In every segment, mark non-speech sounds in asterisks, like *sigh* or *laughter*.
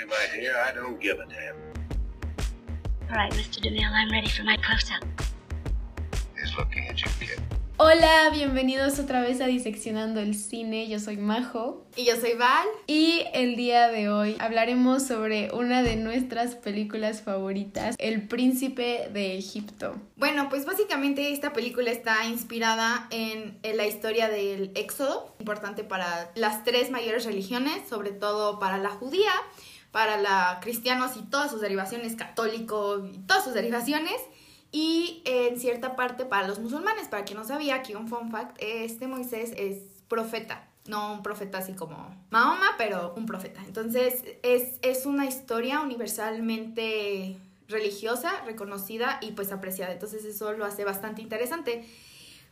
me, my dear, I don't give a damn. All right, Mr. DeMille, I'm ready for my close-up. He's looking at you, kid. Hola, bienvenidos otra vez a Diseccionando el Cine. Yo soy Majo. Y yo soy Val. Y el día de hoy hablaremos sobre una de nuestras películas favoritas, El Príncipe de Egipto. Bueno, pues básicamente esta película está inspirada en, en la historia del Éxodo, importante para las tres mayores religiones, sobre todo para la judía, para la cristianos y todas sus derivaciones, católico y todas sus derivaciones. Y en cierta parte para los musulmanes, para quien no sabía, aquí un fun fact, este Moisés es profeta, no un profeta así como Mahoma, pero un profeta. Entonces es, es una historia universalmente religiosa, reconocida y pues apreciada. Entonces eso lo hace bastante interesante.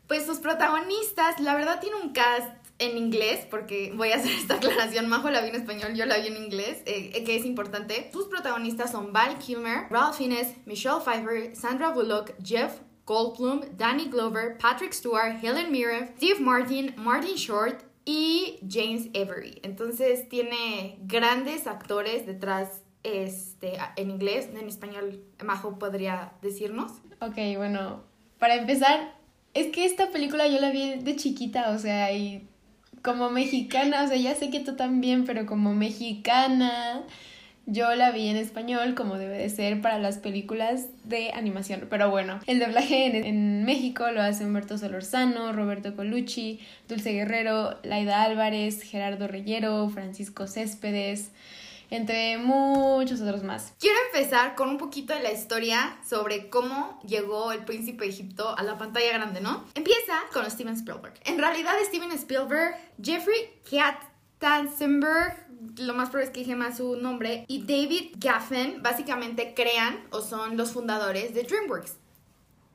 Pues sus protagonistas, la verdad tiene un cast en inglés, porque voy a hacer esta *laughs* aclaración, Majo la vi en español, yo la vi en inglés, eh, que es importante. Sus protagonistas son Val Kilmer, Ralph Fiennes, Michelle Pfeiffer, Sandra Bullock, Jeff Goldblum, Danny Glover, Patrick Stewart, Helen Mirren, Steve Martin, Martin Short y James Avery. Entonces tiene grandes actores detrás este, en inglés, en español, Majo podría decirnos. Ok, bueno, para empezar, es que esta película yo la vi de chiquita, o sea, y como mexicana, o sea, ya sé que tú también, pero como mexicana, yo la vi en español como debe de ser para las películas de animación. Pero bueno, el doblaje en, México lo hace Humberto Solorzano, Roberto Colucci, Dulce Guerrero, Laida Álvarez, Gerardo Reyero, Francisco Céspedes entre muchos otros más. Quiero empezar con un poquito de la historia sobre cómo llegó el príncipe Egipto a la pantalla grande, ¿no? Empieza con Steven Spielberg. En realidad Steven Spielberg, Jeffrey Katzenberg, lo más probable es que dije más su nombre, y David Gaffen básicamente crean o son los fundadores de DreamWorks.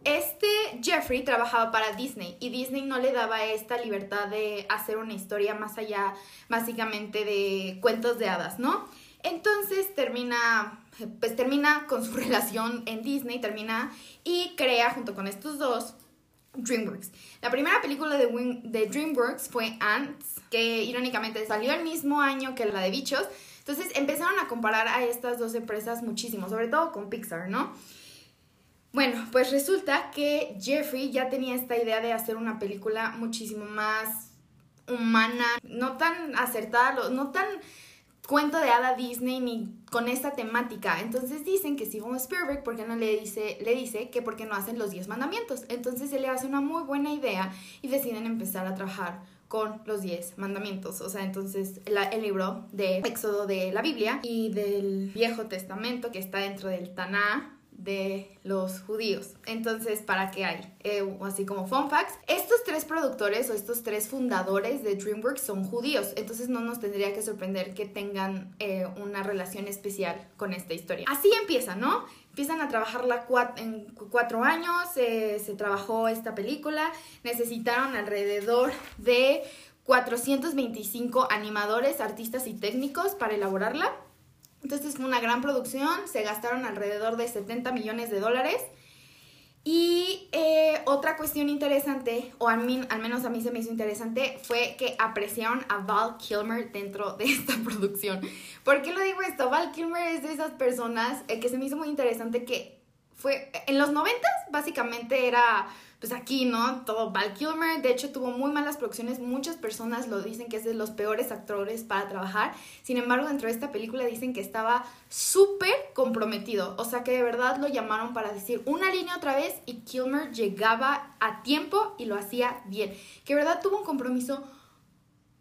Este Jeffrey trabajaba para Disney y Disney no le daba esta libertad de hacer una historia más allá básicamente de cuentos de hadas, ¿no? Entonces termina, pues termina con su *laughs* relación en Disney, termina y crea junto con estos dos DreamWorks. La primera película de, de DreamWorks fue Ants, que irónicamente salió el mismo año que la de Bichos. Entonces empezaron a comparar a estas dos empresas muchísimo, sobre todo con Pixar, ¿no? Bueno, pues resulta que Jeffrey ya tenía esta idea de hacer una película muchísimo más humana, no tan acertada, no tan cuento de hada Disney ni con esta temática. Entonces dicen que Steven Spielberg, ¿por qué no le dice, le dice que por qué no hacen los 10 mandamientos? Entonces él le hace una muy buena idea y deciden empezar a trabajar con los 10 mandamientos. O sea, entonces el libro de Éxodo de la Biblia y del Viejo Testamento que está dentro del Taná de los judíos. Entonces, ¿para qué hay? Eh, así como fun facts, estos tres productores o estos tres fundadores de DreamWorks son judíos, entonces no nos tendría que sorprender que tengan eh, una relación especial con esta historia. Así empieza, ¿no? Empiezan a trabajarla en cuatro años, eh, se trabajó esta película, necesitaron alrededor de 425 animadores, artistas y técnicos para elaborarla. Entonces fue una gran producción, se gastaron alrededor de 70 millones de dólares. Y eh, otra cuestión interesante, o al menos a mí se me hizo interesante, fue que apreciaron a Val Kilmer dentro de *laughs* esta producción. ¿Por qué lo digo esto? Val Kilmer es de esas personas eh, que se me hizo muy interesante que fue en los 90 básicamente era pues aquí, ¿no? Todo Val Kilmer, de hecho tuvo muy malas producciones, muchas personas lo dicen que es de los peores actores para trabajar, sin embargo dentro de esta película dicen que estaba súper comprometido, o sea que de verdad lo llamaron para decir una línea otra vez y Kilmer llegaba a tiempo y lo hacía bien, que de verdad tuvo un compromiso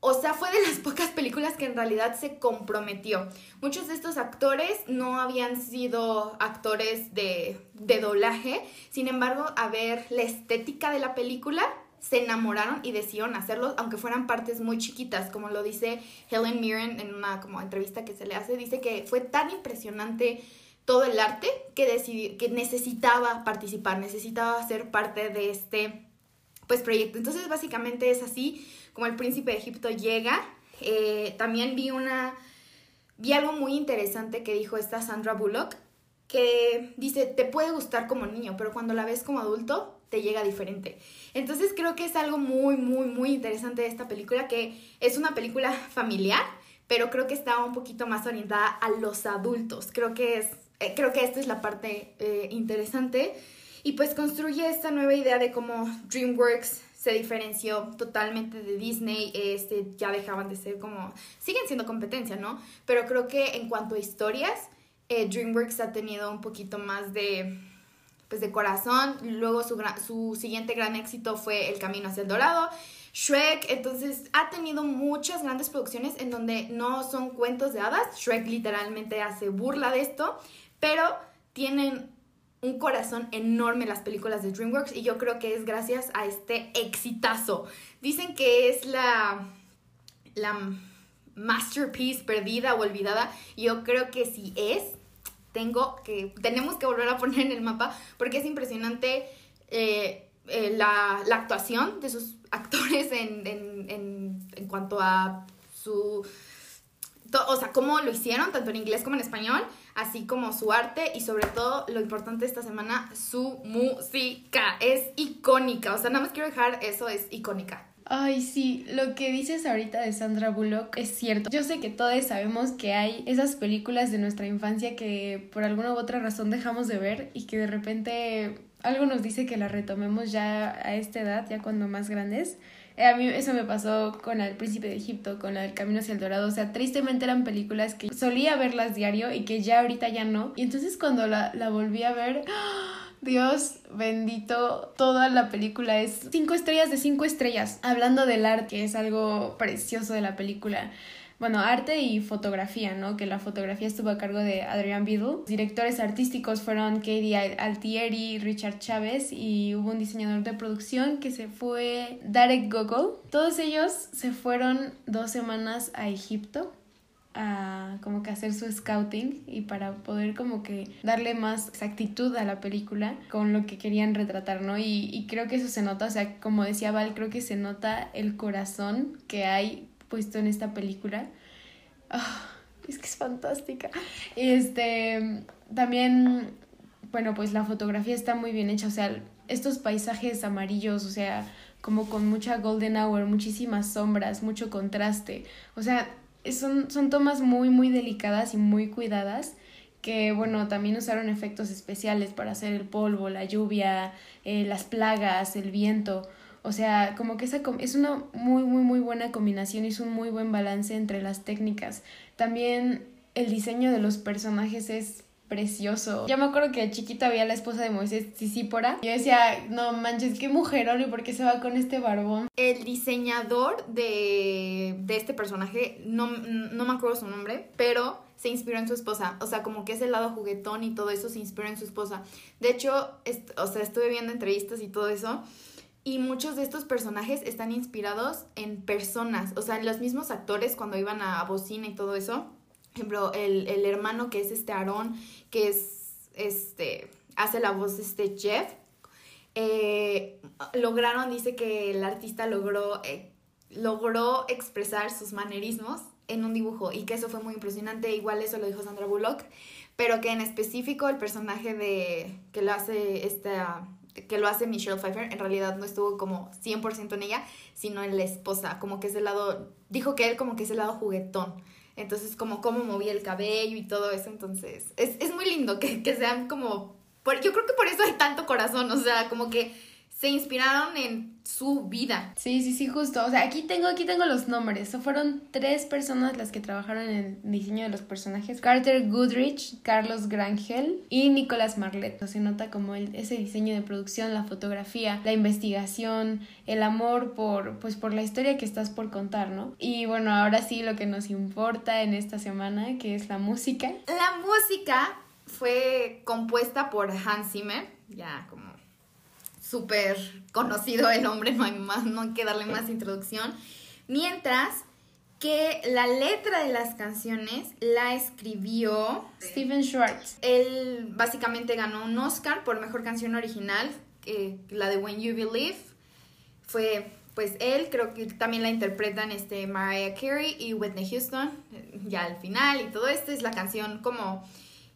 o sea, fue de las *laughs* pocas películas que en realidad se comprometió. Muchos de estos actores no habían sido actores de, de doblaje, sin embargo, a ver la estética de la película, se enamoraron y decidieron hacerlo, aunque fueran partes muy chiquitas, como lo dice Helen Mirren en una como entrevista que se le hace, dice que fue tan impresionante todo el arte que, que necesitaba participar, necesitaba ser parte de este pues proyecto. Entonces básicamente es así como el príncipe de Egipto llega. Eh, también vi una, vi algo muy interesante que dijo esta Sandra Bullock, que dice, te puede gustar como niño, pero cuando la ves como adulto, te llega diferente. Entonces creo que es algo muy, muy, muy interesante de esta película, que es una película familiar, pero creo que está un poquito más orientada a los adultos. Creo que, es, eh, creo que esta es la parte eh, interesante. Y pues construye esta nueva idea de cómo DreamWorks se diferenció totalmente de Disney, este, ya dejaban de ser como, siguen siendo competencia, ¿no? Pero creo que en cuanto a historias, eh, DreamWorks ha tenido un poquito más de, pues de corazón, luego su, su siguiente gran éxito fue El Camino hacia el Dorado, Shrek, entonces ha tenido muchas grandes producciones en donde no son cuentos de hadas, Shrek literalmente hace burla de esto, pero tienen un corazón enorme las películas de DreamWorks y yo creo que es gracias a este exitazo. Dicen que es la, la masterpiece perdida o olvidada. Yo creo que sí es. Tengo que, tenemos que volver a poner en el mapa porque es impresionante eh, eh, la, la, actuación de sus actores en, en, en, en cuanto a su o sea, cómo lo hicieron, tanto en inglés como en español, así como su arte y sobre todo, lo importante esta semana, su música. Es icónica, o sea, nada más quiero dejar eso, es icónica. Ay, sí, lo que dices ahorita de Sandra Bullock es cierto. Yo sé que todos sabemos que hay esas películas de nuestra infancia que por alguna u otra razón dejamos de ver y que de repente algo nos dice que la retomemos ya a esta edad, ya cuando más grandes. Eh, a mí eso me pasó con El Príncipe de Egipto, con El Camino hacia el Dorado. O sea, tristemente eran películas que solía verlas diario y que ya ahorita ya no. Y entonces cuando la, volví a ver... ¡ah! Dios bendito, toda la película es cinco estrellas de cinco estrellas. Hablando del arte, que es algo precioso de la película bueno, arte y fotografía, ¿no? Que la fotografía estuvo a cargo de Adrian Biddle. directores artísticos fueron Katie Altieri, Richard Chávez y hubo un diseñador de producción que se fue Darek Gogol. Todos ellos se fueron dos semanas a Egipto a como que hacer su scouting y para poder como que darle más exactitud a la película con lo que querían retratar, ¿no? Y creo que eso se nota, o sea, como decía Val, creo que se nota el corazón que hay puesto en esta película. Ah, es que es fantástica. Este, también, bueno, pues la fotografía está muy bien hecha, o sea, estos paisajes amarillos, o sea, como con mucha golden hour, muchísimas sombras, mucho contraste, o sea, son, son tomas muy, muy delicadas y muy cuidadas que bueno, también usaron efectos especiales para hacer el polvo, la lluvia, eh, las plagas, el viento. O sea, como que esa es una muy, muy, muy buena combinación y es un muy buen balance entre las técnicas. También el diseño de los personajes es precioso. Yo me acuerdo que chiquita había la esposa de Moisés, Sisípora. Yo decía, no manches, qué mujerón y por qué se va con este barbón. El diseñador de, de este personaje, no, no me acuerdo su nombre, pero se inspiró en su esposa. O sea, como que ese lado juguetón y todo eso se inspiró en su esposa. De hecho, o sea, estuve viendo entrevistas y todo eso. Y muchos de estos personajes están inspirados en personas, o sea, en los mismos actores cuando iban a bocina y todo eso. Por ejemplo, el, el hermano que es este Aarón, que es, este, hace la voz de este Jeff, eh, lograron, dice que el artista logró, eh, logró expresar sus manerismos en un dibujo y que eso fue muy impresionante, igual eso lo dijo Sandra Bullock, pero que en específico el personaje de que lo hace esta que lo hace Michelle Pfeiffer, en realidad no estuvo como 100% en ella, sino en la esposa, como que es el lado, dijo que él como que es el lado juguetón, entonces como cómo movía el cabello y todo eso, entonces es, es muy lindo que, que sean como, por, yo creo que por eso hay tanto corazón, o sea, como que se inspiraron en su vida. Sí, sí, sí, justo. O sea, aquí tengo, aquí tengo los nombres. fueron tres personas las que trabajaron en el diseño de los personajes. Carter Goodrich, Carlos Grangel y Nicolás Marlet. Se nota como el, ese diseño de producción, la fotografía, la investigación, el amor por, pues, por la historia que estás por contar, ¿no? Y bueno, ahora sí lo que nos importa en esta semana, que es la música. La música fue compuesta por Hans Zimmer, ya como súper conocido el hombre, no hay, más, no hay que darle más introducción. Mientras que la letra de las canciones la escribió Steven Schwartz. Él básicamente ganó un Oscar por mejor canción original, la de When You Believe. Fue pues él, creo que también la interpretan este Mariah Carey y Whitney Houston, ya al final y todo esto es la canción como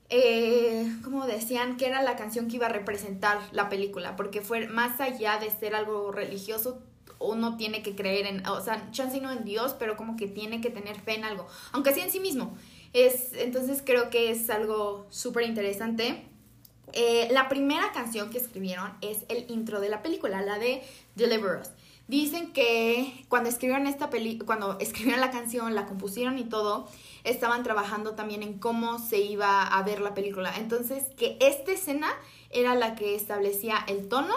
eh, como decían, que era la canción que iba a representar la película, porque fue más allá de ser algo religioso, uno tiene que creer en, o sea, chance no en Dios, pero como que tiene que tener fe en algo, aunque sea en sí mismo. Es, entonces creo que es algo súper interesante. Eh, la primera canción que escribieron es el intro de la película, la de Deliver Us. Dicen que cuando escribieron esta peli cuando *laughs* escribieron la canción, la compusieron y todo, estaban trabajando también en cómo se iba a ver la película. Entonces, que esta escena era la que establecía el tono,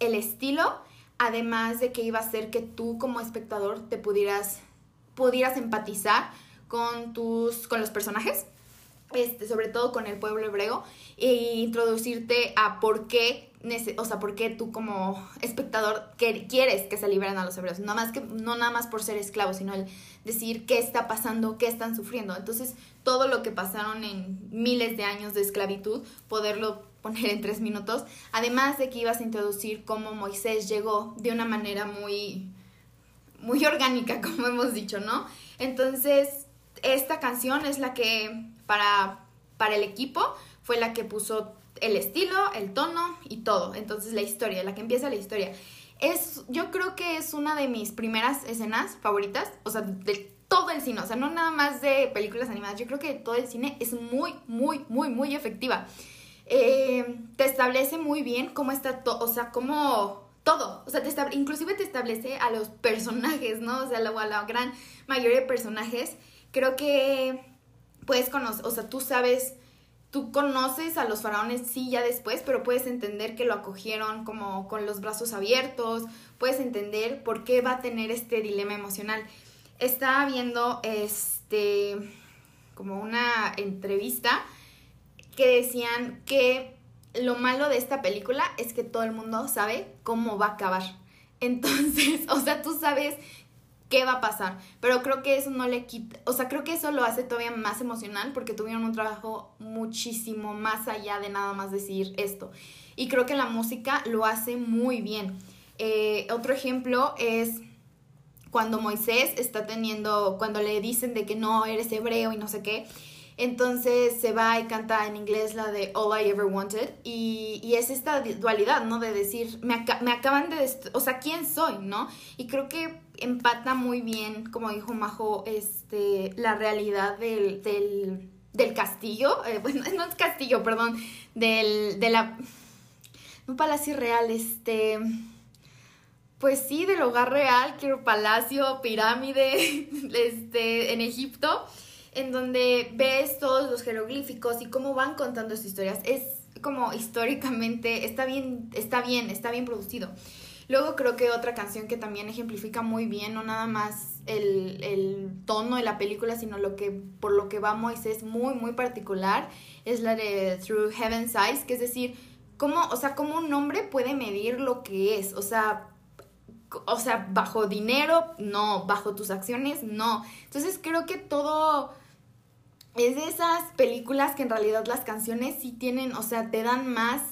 el estilo, además de que iba a hacer que tú como espectador te pudieras pudieras empatizar con tus con los personajes este, sobre todo con el pueblo hebreo, e introducirte a por qué, o sea, por qué tú como espectador quieres que se liberen a los hebreos, no, más que, no nada más por ser esclavos, sino el decir qué está pasando, qué están sufriendo. Entonces, todo lo que pasaron en miles de años de esclavitud, poderlo poner en tres minutos, además de que ibas a introducir cómo Moisés llegó de una manera muy, muy orgánica, *laughs* como hemos dicho, ¿no? Entonces, esta canción es la que para, para el equipo fue la que puso el estilo, el tono y todo. Entonces la historia, la que empieza la historia. Es, yo creo que es una de mis primeras escenas favoritas, o sea, de todo el cine, o sea, no nada más de películas animadas, yo creo que todo el cine es muy, muy, muy, muy efectiva. Eh, te establece muy bien cómo está todo, o sea, cómo todo, o sea, te inclusive te establece a los personajes, ¿no? O sea, la, a la gran mayoría de personajes. Creo que puedes conocer, o sea, tú sabes, tú conoces a los faraones, sí, ya después, pero puedes entender que lo acogieron como con los brazos abiertos, puedes entender por qué va a tener este dilema emocional. Estaba viendo, este, como una entrevista que decían que lo malo de esta película es que todo el mundo sabe cómo va a acabar. Entonces, *laughs* o sea, tú sabes qué va a pasar. Pero creo que eso no le quita, o sea, creo que eso lo hace todavía más emocional porque tuvieron un trabajo muchísimo más allá de nada más decir esto. Y creo que la música lo hace muy bien. Eh, otro ejemplo es cuando Moisés está teniendo, cuando le dicen de que no eres hebreo y no sé qué. Entonces se va y canta en inglés la de All I Ever Wanted y, y es esta dualidad, ¿no? De decir, me, me acaban de, o sea, ¿quién soy, no? Y creo que empata muy bien, como dijo Majo, este, la realidad del, del, del castillo, eh, *laughs* bueno, no es castillo, perdón, del, de la, un palacio real, este, pues sí, del hogar real, quiero palacio, pirámide, *laughs* este, en Egipto, en donde ves todos los jeroglíficos y cómo van contando sus historias. Es como históricamente, está bien, está bien, está bien producido. Luego creo que otra canción que también ejemplifica muy bien, no nada más el, el, tono de la película, sino lo que, por lo que va Moisés muy, muy particular, es la de Through Heaven's Eyes, que es decir, cómo, o sea, cómo un hombre puede medir lo que es, o sea, o sea, bajo dinero, no, bajo tus acciones, no. Entonces creo que todo es de esas películas que en realidad las canciones sí tienen, o sea, te dan más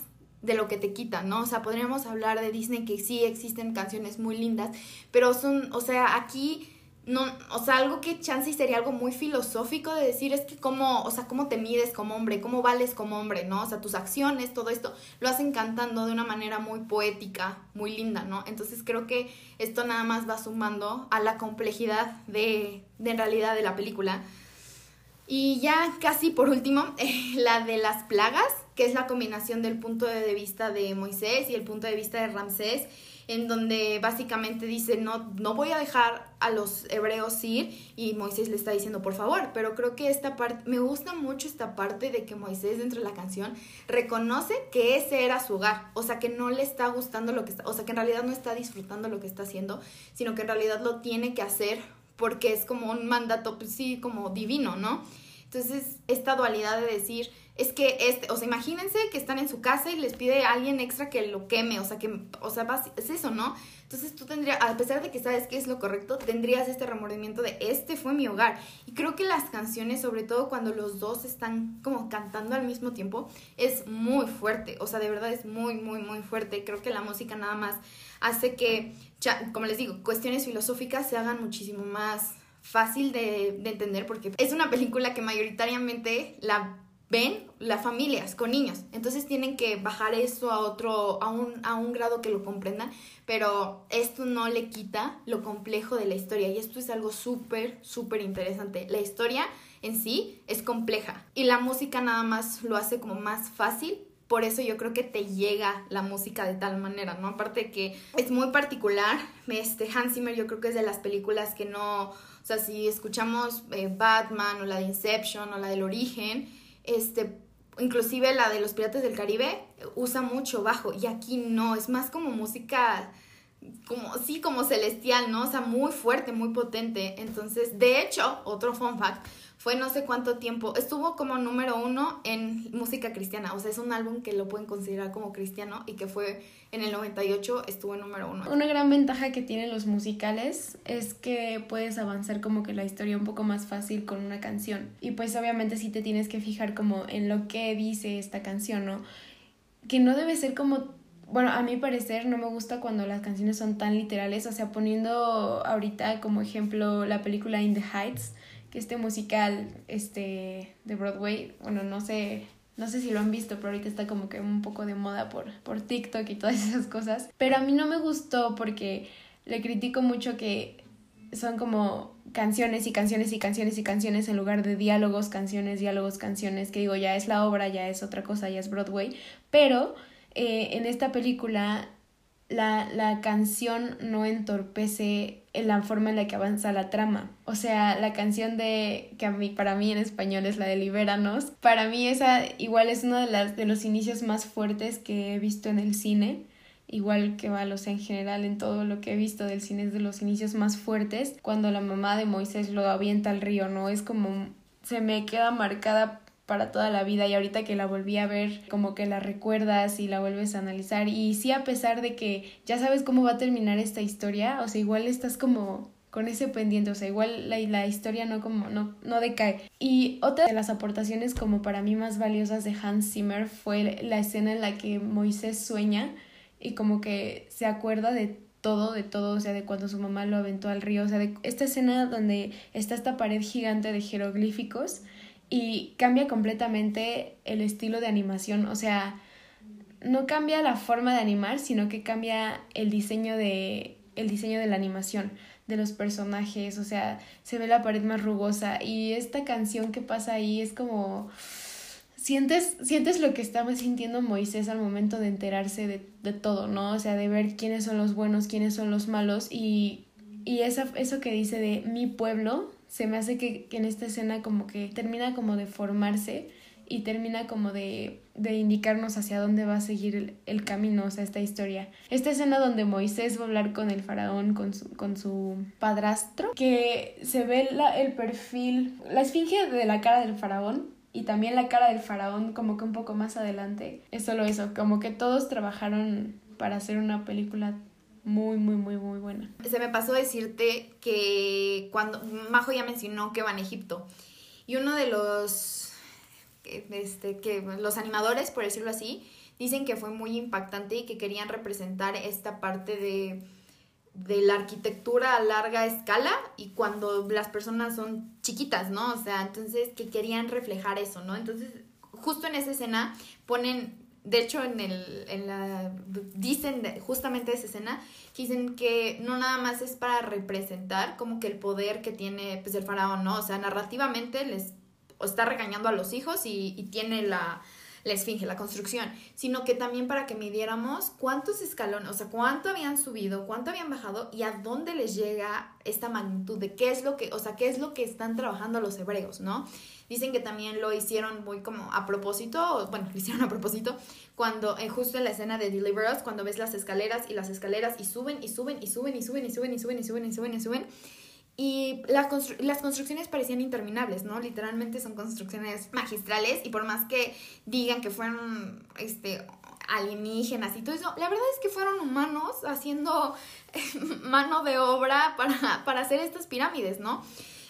de lo que te quitan, ¿no? O sea, podríamos hablar de Disney que sí existen canciones muy lindas, pero son, o sea, aquí no, o sea, algo que chance sería algo muy filosófico de decir es que cómo, o sea, cómo te mides como hombre, cómo vales como hombre, ¿no? O sea, tus acciones, todo esto, lo hacen cantando de una manera muy poética, muy linda, ¿no? Entonces creo que esto nada más va sumando a la complejidad de, de en realidad de la película. Y ya casi por último, *laughs* la de las plagas, que es la combinación del punto de vista de Moisés y el punto de vista de Ramsés, en donde básicamente dice, no, no voy a dejar a los hebreos ir y Moisés le está diciendo, por favor, pero creo que esta parte, me gusta mucho esta parte de que Moisés dentro de la canción reconoce que ese era su hogar, o sea, que no le está gustando lo que está, o sea, que en realidad no está disfrutando lo que está haciendo, sino que en realidad lo tiene que hacer porque es como un mandato, pues sí, como divino, ¿no? Entonces, esta dualidad de decir, es que, este, o sea, imagínense que están en su casa y les pide a alguien extra que lo queme, o sea, que, o sea, es eso, ¿no? Entonces tú tendrías, a pesar de que sabes que es lo correcto, tendrías este remordimiento de, este fue mi hogar. Y creo que las canciones, sobre todo cuando los dos están como cantando al mismo tiempo, es muy fuerte, o sea, de verdad es muy, muy, muy fuerte. Creo que la música nada más hace que, como les digo, cuestiones filosóficas se hagan muchísimo más fácil de, de entender porque es una película que mayoritariamente la ven las familias con niños. Entonces tienen que bajar eso a otro, a un, a un grado que lo comprendan, pero esto no le quita lo complejo de la historia y esto es algo súper, súper interesante. La historia en sí es compleja y la música nada más lo hace como más fácil. Por eso yo creo que te llega la música de tal manera, ¿no? Aparte que es muy particular, este Hans Zimmer yo creo que es de las películas que no, o sea, si escuchamos eh, Batman o la de Inception o la del Origen, este, inclusive la de los Piratas del Caribe usa mucho bajo y aquí no, es más como música como sí, como celestial, ¿no? O sea, muy fuerte, muy potente. Entonces, de hecho, otro fun fact, fue no sé cuánto tiempo, estuvo como número uno en música cristiana, o sea, es un álbum que lo pueden considerar como cristiano y que fue en el 98, estuvo número uno. Una gran ventaja que tienen los musicales es que puedes avanzar como que la historia un poco más fácil con una canción y pues obviamente sí te tienes que fijar como en lo que dice esta canción, ¿no? Que no debe ser como bueno, a mi parecer no me gusta cuando las canciones son tan literales, o sea, poniendo ahorita como ejemplo la película In the Heights, que este musical este de Broadway, bueno, no sé, no sé si lo han visto, pero ahorita está como que un poco de moda por, por TikTok y todas *laughs* esas cosas. Pero a mí no me gustó porque le critico mucho que son como canciones y canciones y canciones y canciones en lugar de diálogos, canciones, diálogos, canciones, que digo, ya es la obra, ya es otra cosa, ya es Broadway. Pero eh, en esta película la, la canción no entorpece en la forma en la que avanza la trama. O sea, la canción de que a mí, para mí en español es la de Libéranos. Para mí esa igual es uno de las de los inicios más fuertes que he visto en el cine. Igual que Valos en general en todo lo que he visto del cine es de los inicios más fuertes. Cuando la mamá de Moisés lo avienta al río, ¿no? Es como se me queda marcada para toda la vida y ahorita que la volví a ver como que la recuerdas y la vuelves a analizar y sí a pesar de que ya sabes cómo va a terminar esta historia, o sea, igual estás como con ese pendiente, o sea, igual la, la historia no como no, no decae. Y otra de las aportaciones como para mí más valiosas de Hans Zimmer fue la escena en la que Moisés sueña y como que se acuerda de todo, de todo, o sea, de cuando su mamá lo aventó al río, o sea, de esta escena donde está esta pared gigante de jeroglíficos y cambia completamente el estilo de animación, o sea, no cambia la forma de animar, sino que cambia el diseño de el diseño de la animación de los personajes, o sea, se ve la pared más rugosa y esta canción que pasa ahí es como sientes sientes lo que estaba sintiendo Moisés al momento de enterarse de, de todo, ¿no? O sea, de ver quiénes son los buenos, quiénes son los malos y y esa, eso que dice de mi pueblo, se me hace que, en esta escena como que termina como de formarse y termina como de, de indicarnos hacia dónde va a seguir el, camino, o sea, esta historia. Esta escena donde Moisés va a hablar con el faraón, con su, con su padrastro, que se ve la, el perfil, la esfinge de la cara del faraón y también la cara del faraón como que un poco más adelante. Es solo eso, como que todos trabajaron para hacer una película muy, muy, muy, muy buena. Se me pasó decirte que cuando Majo ya mencionó que van a Egipto y uno de los, este, que los animadores, por decirlo así, dicen que fue muy impactante y que querían representar esta parte de, de la arquitectura a larga escala y cuando las personas son chiquitas, ¿no? O sea, entonces que querían reflejar eso, ¿no? Entonces, justo en esa escena ponen de hecho, en, el, en la, dicen justamente esa escena, dicen que no nada más es para representar como que el poder que tiene pues, el faraón, ¿no? O sea, narrativamente les está regañando a los hijos y, y tiene la, la esfinge, la construcción, sino que también para que midiéramos cuántos escalones, o sea, cuánto habían subido, cuánto habían bajado y a dónde les llega esta magnitud de qué es lo que, o sea, qué es lo que están trabajando los hebreos, ¿no? Dicen que también lo hicieron muy como a propósito, bueno, *laughs* lo hicieron a propósito, cuando en justo en la escena de Deliver Us, cuando ves las escaleras y las escaleras y suben y suben y suben y suben y suben y suben y suben y suben y suben. Y las, las construcciones parecían interminables, ¿no? Literalmente son construcciones magistrales y por más que digan que fueron este, alienígenas y todo eso, la verdad es que fueron humanos haciendo *laughs* mano de obra para, para hacer estas pirámides, ¿no?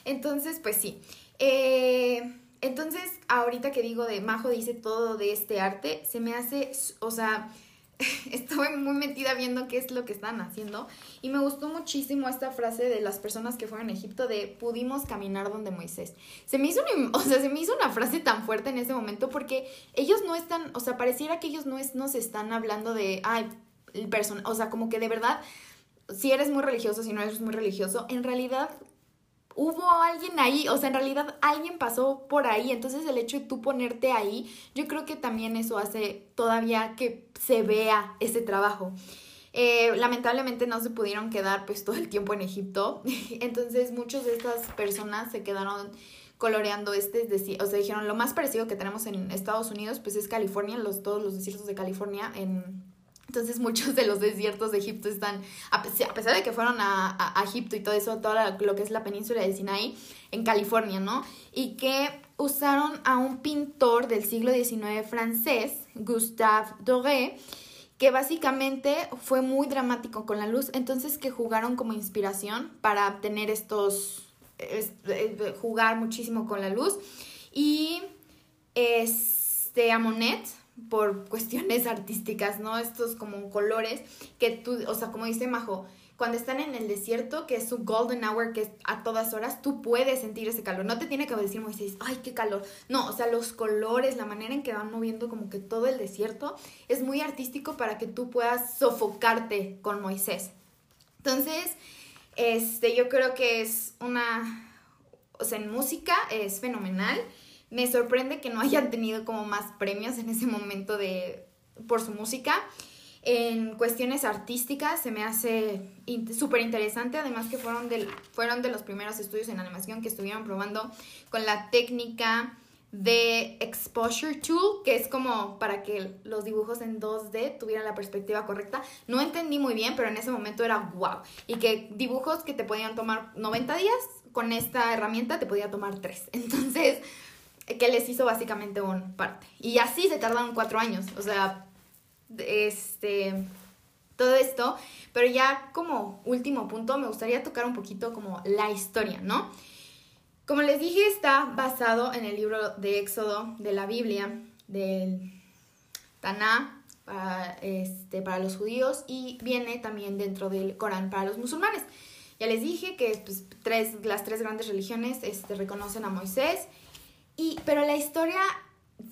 Entonces, pues sí. Eh, entonces, ahorita que digo de Majo dice todo de este arte, se me hace, o sea, *laughs* estuve muy metida viendo qué es lo que están haciendo y me gustó muchísimo esta frase de las personas que fueron a Egipto de pudimos caminar donde Moisés. Se me hizo una, *laughs* o sea, se me hizo una frase tan fuerte en ese momento porque ellos no están, o sea, pareciera que ellos no es, nos están hablando de, ay, el person, o sea, como que de verdad si eres muy religioso, si no eres muy religioso, en realidad hubo alguien ahí, o sea, en realidad alguien pasó por ahí, entonces el hecho de tú ponerte ahí, yo creo que también eso hace todavía que se vea ese trabajo. Eh, lamentablemente no se pudieron quedar pues todo el tiempo en Egipto, *laughs* entonces muchas de estas personas se quedaron coloreando este, o sea, dijeron lo más parecido que tenemos en Estados Unidos pues es California, los, todos los desiertos de California en entonces *laughs* muchos de los desiertos de Egipto están, a pesar de que fueron a, Egipto y todo eso, todo lo que es la península de Sinaí, en California, ¿no? Y que usaron a un pintor del siglo XIX francés, Gustave Doré, que básicamente fue muy dramático con la luz, entonces que jugaron como inspiración para tener estos, eh, jugar muchísimo con la luz. Y este, a Monet, por cuestiones *laughs* artísticas, ¿no? Estos como colores que tú, o sea, como dice Majo, cuando están en el desierto, que es su golden hour, que es a todas horas, tú puedes sentir ese calor. No te tiene que decir Moisés, ay, qué calor. No, o sea, los colores, la manera en que van moviendo como que todo el desierto, es muy artístico para que tú puedas sofocarte con Moisés. Entonces, este, yo creo que es una, o sea, en música es fenomenal. Me sorprende que no hayan tenido como más premios en ese momento de, por su música. En cuestiones artísticas se me hace súper interesante, además que fueron, del, fueron de los primeros estudios en animación que estuvieron probando con la técnica de Exposure Tool, que es como para que los dibujos en 2D tuvieran la perspectiva correcta. No entendí muy bien, pero en ese momento era wow. Y que dibujos que te podían tomar 90 días, con esta herramienta te podía tomar 3. *laughs* Entonces, que les hizo básicamente un parte. Y así se tardaron cuatro años, o sea, este, todo esto. Pero ya como último punto, me gustaría tocar un poquito como la historia, ¿no? Como les dije, está basado en el libro de Éxodo de la Biblia, del Taná, para, este, para los judíos, y viene también dentro del Corán para los musulmanes. Ya les dije que pues, tres, las tres grandes religiones este, reconocen a Moisés y, pero la historia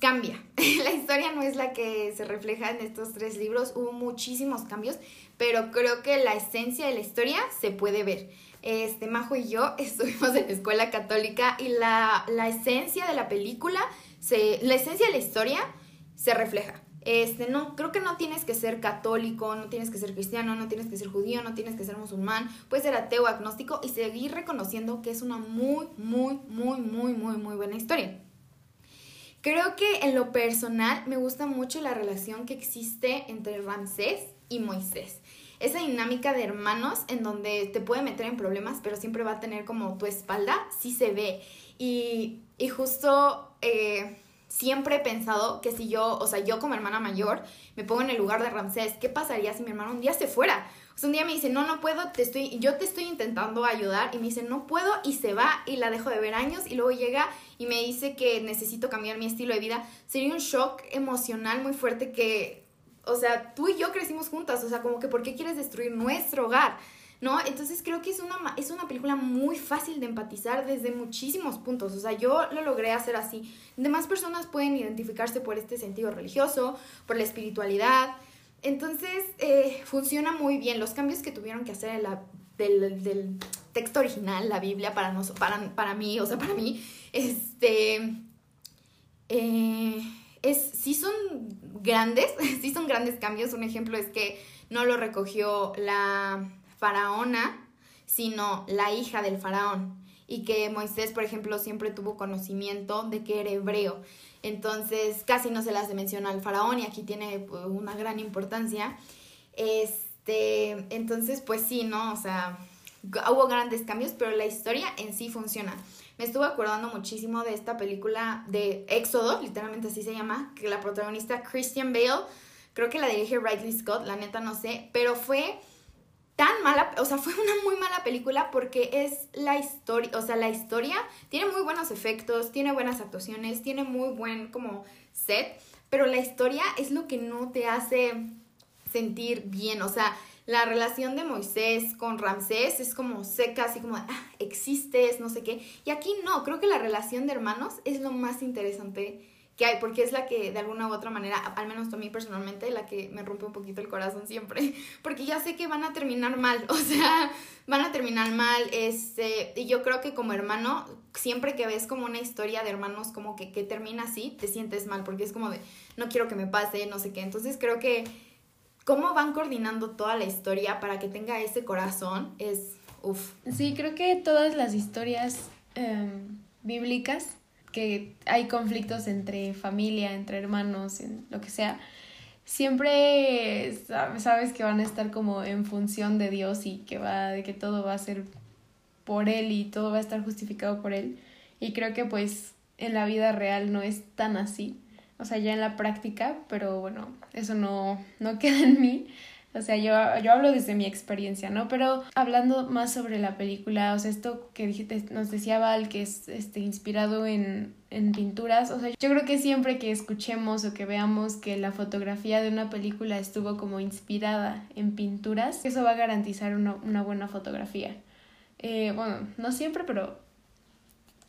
cambia. *laughs* la historia no es la que se refleja en estos tres libros. Hubo muchísimos cambios, pero creo que la esencia de la historia se puede ver. Este, Majo y yo *laughs* estuvimos en la escuela católica y la, la esencia de la película, se, la esencia de la historia se refleja. Este, no, creo que no tienes que ser católico, no tienes que ser cristiano, no tienes que ser judío, no tienes que ser musulmán, puedes ser ateo, agnóstico y seguir reconociendo que es una muy, muy, muy, muy, muy, muy buena historia. Creo que en lo personal me gusta mucho la relación que existe entre Ramsés y Moisés. Esa dinámica de hermanos en donde te puede meter en problemas, pero siempre va a tener como tu espalda, sí se ve. Y, y justo... Eh, siempre he pensado que si yo, o sea, yo como hermana mayor, me pongo en el lugar de Ramsés, ¿qué pasaría si mi hermano un día se fuera? O sea, un día me dice, no, no puedo, te estoy, yo te estoy intentando ayudar y me dice, no puedo y se va y la dejo de ver años y luego llega y me dice que necesito cambiar mi estilo de vida. Sería un shock emocional muy fuerte que, o sea, tú y yo crecimos juntas, o sea, como que, ¿por qué quieres destruir nuestro hogar? ¿No? Entonces creo que es una, es una película muy fácil de empatizar desde muchísimos puntos. O sea, yo lo logré hacer así. Demás personas pueden identificarse por este sentido religioso, por la espiritualidad. Entonces eh, funciona muy bien. Los cambios que tuvieron que hacer del, texto original, la Biblia, para, nos, para, para mí, o sea, para mí, este... Eh, es, sí son grandes, *laughs* sí son grandes cambios. Un ejemplo es que no lo recogió la, faraona, sino la hija del faraón. Y que Moisés, por ejemplo, siempre tuvo conocimiento de que era hebreo. Entonces casi no se las menciona al faraón y aquí tiene pues, una gran importancia. Este, entonces, pues sí, ¿no? O sea, hubo grandes cambios, pero la historia en sí funciona. Me estuve acordando muchísimo de esta película de Éxodo, literalmente así se llama, que la protagonista Christian Bale, creo que la dirige Ridley Scott, la neta no sé, pero fue tan mala, o sea, fue una muy mala película porque es la historia, o sea, la historia tiene muy buenos efectos, tiene buenas actuaciones, tiene muy buen como set, pero la historia es lo que no te hace sentir bien. O sea, la relación de Moisés con Ramsés es como seca, así como, ah, existes, no sé qué. Y aquí no, creo que la relación de hermanos es lo más interesante porque es la que de alguna u otra manera, al menos a mí personalmente, la que me rompe un poquito el corazón siempre, *laughs* porque ya sé que van a terminar mal, *laughs* o sea, van a terminar mal, este, y yo creo que como hermano, siempre que ves como una historia de hermanos como que, que termina así, te sientes mal, porque es como de, no quiero que me pase, no sé qué, entonces creo que cómo van coordinando toda la historia para que tenga ese corazón es, uff. Sí, creo que todas las historias em, bíblicas que hay conflictos entre familia, entre hermanos, lo que sea, siempre sabes que van a estar como en función de Dios y que va de que todo va a ser por él y todo va a estar justificado por él. Y creo que pues en la vida real no es tan así. O sea, ya en la práctica, pero bueno, eso no, no queda en mí. O sea, yo, yo hablo desde mi experiencia, ¿no? Pero hablando más sobre la película, o sea, esto que dijiste, nos decía Val, que es este, inspirado en, en pinturas, o sea, yo creo que siempre que escuchemos o que veamos que la fotografía de una película estuvo como inspirada en pinturas, eso va a garantizar una, una buena fotografía. Eh, bueno, no siempre, pero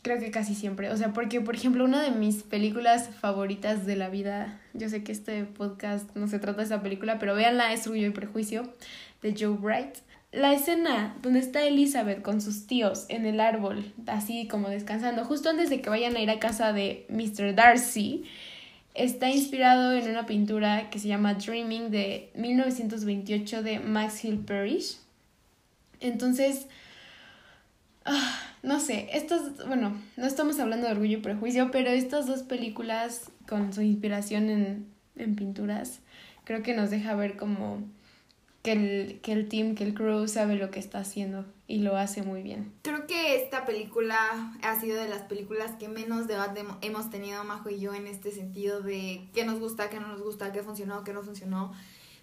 Creo que casi siempre. O sea, porque, por ejemplo, una de mis películas favoritas de la vida, yo sé que este podcast no se trata de esa película, pero véanla, es Orgullo y Prejuicio, de Joe Bright. La escena donde está Elizabeth con sus tíos en el árbol, así como descansando, justo antes de que vayan a ir a casa de Mr. Darcy, está inspirado en una pintura que se llama Dreaming de 1928 de Max Hill Parrish. Entonces, Ah, no sé, estos, bueno, no estamos hablando de orgullo y prejuicio, pero estas dos películas con su inspiración en, en pinturas, creo que nos deja ver como que el, que el team, que el crew sabe lo que está haciendo y lo hace muy bien. Creo que esta película ha sido de las películas que menos debate hemos tenido Majo y yo en este sentido de qué nos gusta, qué no nos gusta, qué funcionó, qué no funcionó.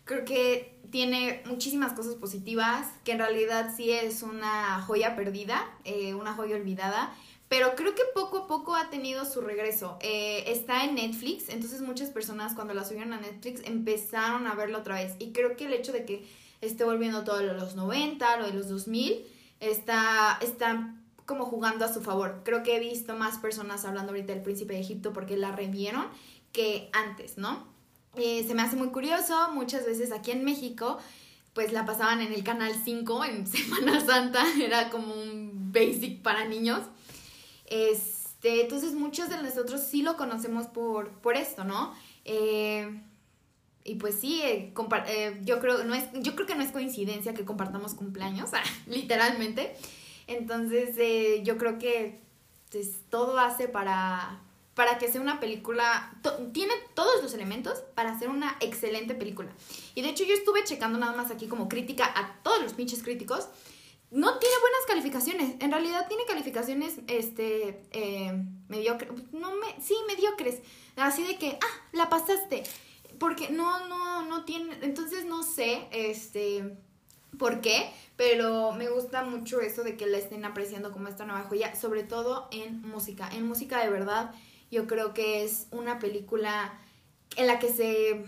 Creo que tiene muchísimas cosas positivas, que en realidad sí es una joya perdida, eh, una joya olvidada, pero creo que poco a poco ha tenido su regreso. Eh, está en Netflix, entonces muchas personas cuando la subieron a Netflix empezaron a verlo otra vez. Y creo que el hecho de que esté volviendo todo lo de los 90, lo de los 2000, está, está como jugando a su favor. Creo que he visto más personas hablando ahorita del príncipe de Egipto porque la revieron que antes, ¿no? Eh, se me hace muy curioso, muchas veces aquí en México, pues la pasaban en el Canal 5 *laughs* en Semana Santa, *laughs* era como un basic para niños. Este, entonces muchos de nosotros sí lo conocemos por, por esto, ¿no? Eh, y pues sí, eh, yo, creo, no es, yo creo que no es coincidencia que compartamos cumpleaños, *laughs* literalmente. Entonces yo creo que pues, todo hace para, para que sea una película, tiene todos los elementos para hacer una excelente película. Y de hecho yo estuve checando nada más aquí como crítica a todos los pinches críticos. No tiene buenas calificaciones. En realidad tiene calificaciones, este, eh, mediocres. No me, sí, mediocres. Así de que, ah, la pasaste. Porque no, no, no tiene. Entonces no sé, este, por qué, pero me gusta mucho eso de que la estén apreciando como esta nueva joya, sobre todo en música. En música de verdad yo creo que es una película en la que se,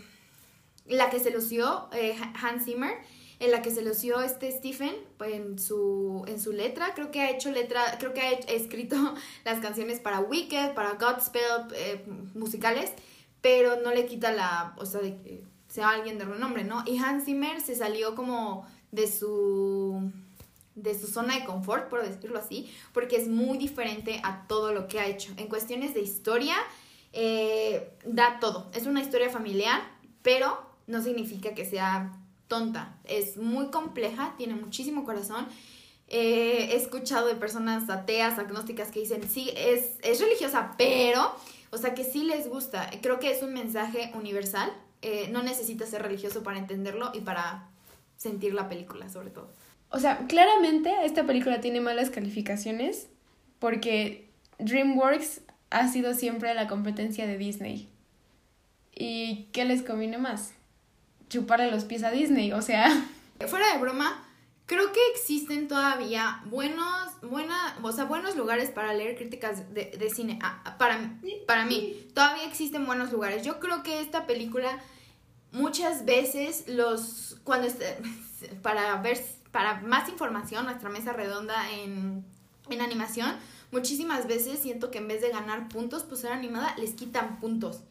la que se lució eh, Hans Zimmer, en la que se lució este Stephen en su, en su letra. Creo que ha hecho letra, creo que ha escrito *laughs* las canciones para Wicked, para Godspell, eh, musicales, pero no le quita la, o sea, de que sea alguien de renombre, ¿no? Y Hans Zimmer se salió como de su de su zona de confort, por decirlo así, porque es muy diferente a todo lo que ha hecho. En cuestiones de historia, eh, da todo. Es una historia familiar, pero no significa que sea tonta. Es muy compleja, tiene muchísimo corazón. Eh, he escuchado de personas ateas, agnósticas que dicen, sí, es, es religiosa, pero, o sea, que sí les gusta. Creo que es un mensaje universal. Eh, no necesitas ser religioso para entenderlo y para sentir la película, sobre todo. O sea, claramente esta película tiene malas calificaciones porque DreamWorks ha sido siempre la competencia de Disney. ¿Y qué les conviene más? Chuparle los pies a Disney, o sea. *laughs* Fuera de broma, creo que existen todavía buenos, buena, o sea, buenos lugares para leer críticas de, de cine. Ah, para, para mí, todavía existen buenos lugares. Yo creo que esta película muchas veces los cuando *laughs* para ver para más información nuestra mesa redonda en, en animación muchísimas veces siento que en vez de ganar puntos por ser animada les quitan puntos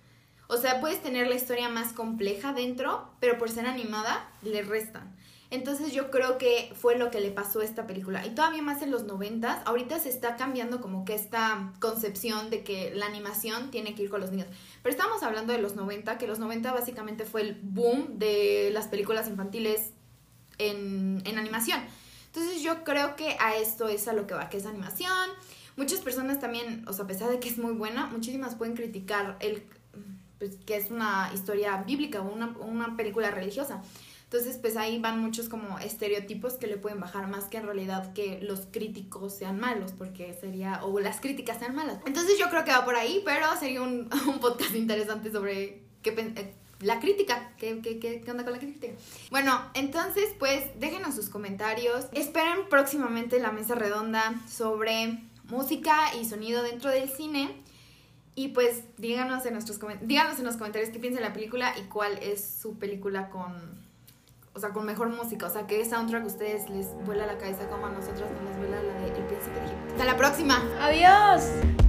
o sea puedes tener la historia más compleja dentro pero por ser animada le restan entonces yo creo que fue lo que le pasó a esta película. Y todavía más en los noventas, ahorita se está cambiando como que esta concepción de que la animación tiene que ir con los niños. Pero estamos hablando de los 90, que los 90 básicamente fue el boom de las películas infantiles en, en animación. Entonces yo creo que a esto es a lo que va, que es animación. Muchas personas también, o sea, a pesar de que es muy buena, muchísimas pueden criticar el pues, que es una historia bíblica o una, una película religiosa. Entonces, pues ahí van muchos como estereotipos que le pueden bajar más que en realidad que los críticos sean malos, porque sería, o las críticas sean malas. Entonces yo creo que va por ahí, pero sería un, *laughs* un podcast interesante sobre qué, la crítica, ¿Qué, qué, qué, onda con la crítica. Bueno, entonces pues déjenos sus comentarios. Esperen próximamente la mesa redonda sobre música y sonido dentro del cine. Y pues díganos en, nuestros, díganos en los comentarios qué piensan de la película y cuál es su película con o sea, con mejor música, o sea, qué soundtrack a ustedes les vuela la cabeza como a nosotros nos vuela la de El Príncipe de Egipto. Hasta la próxima. Adiós.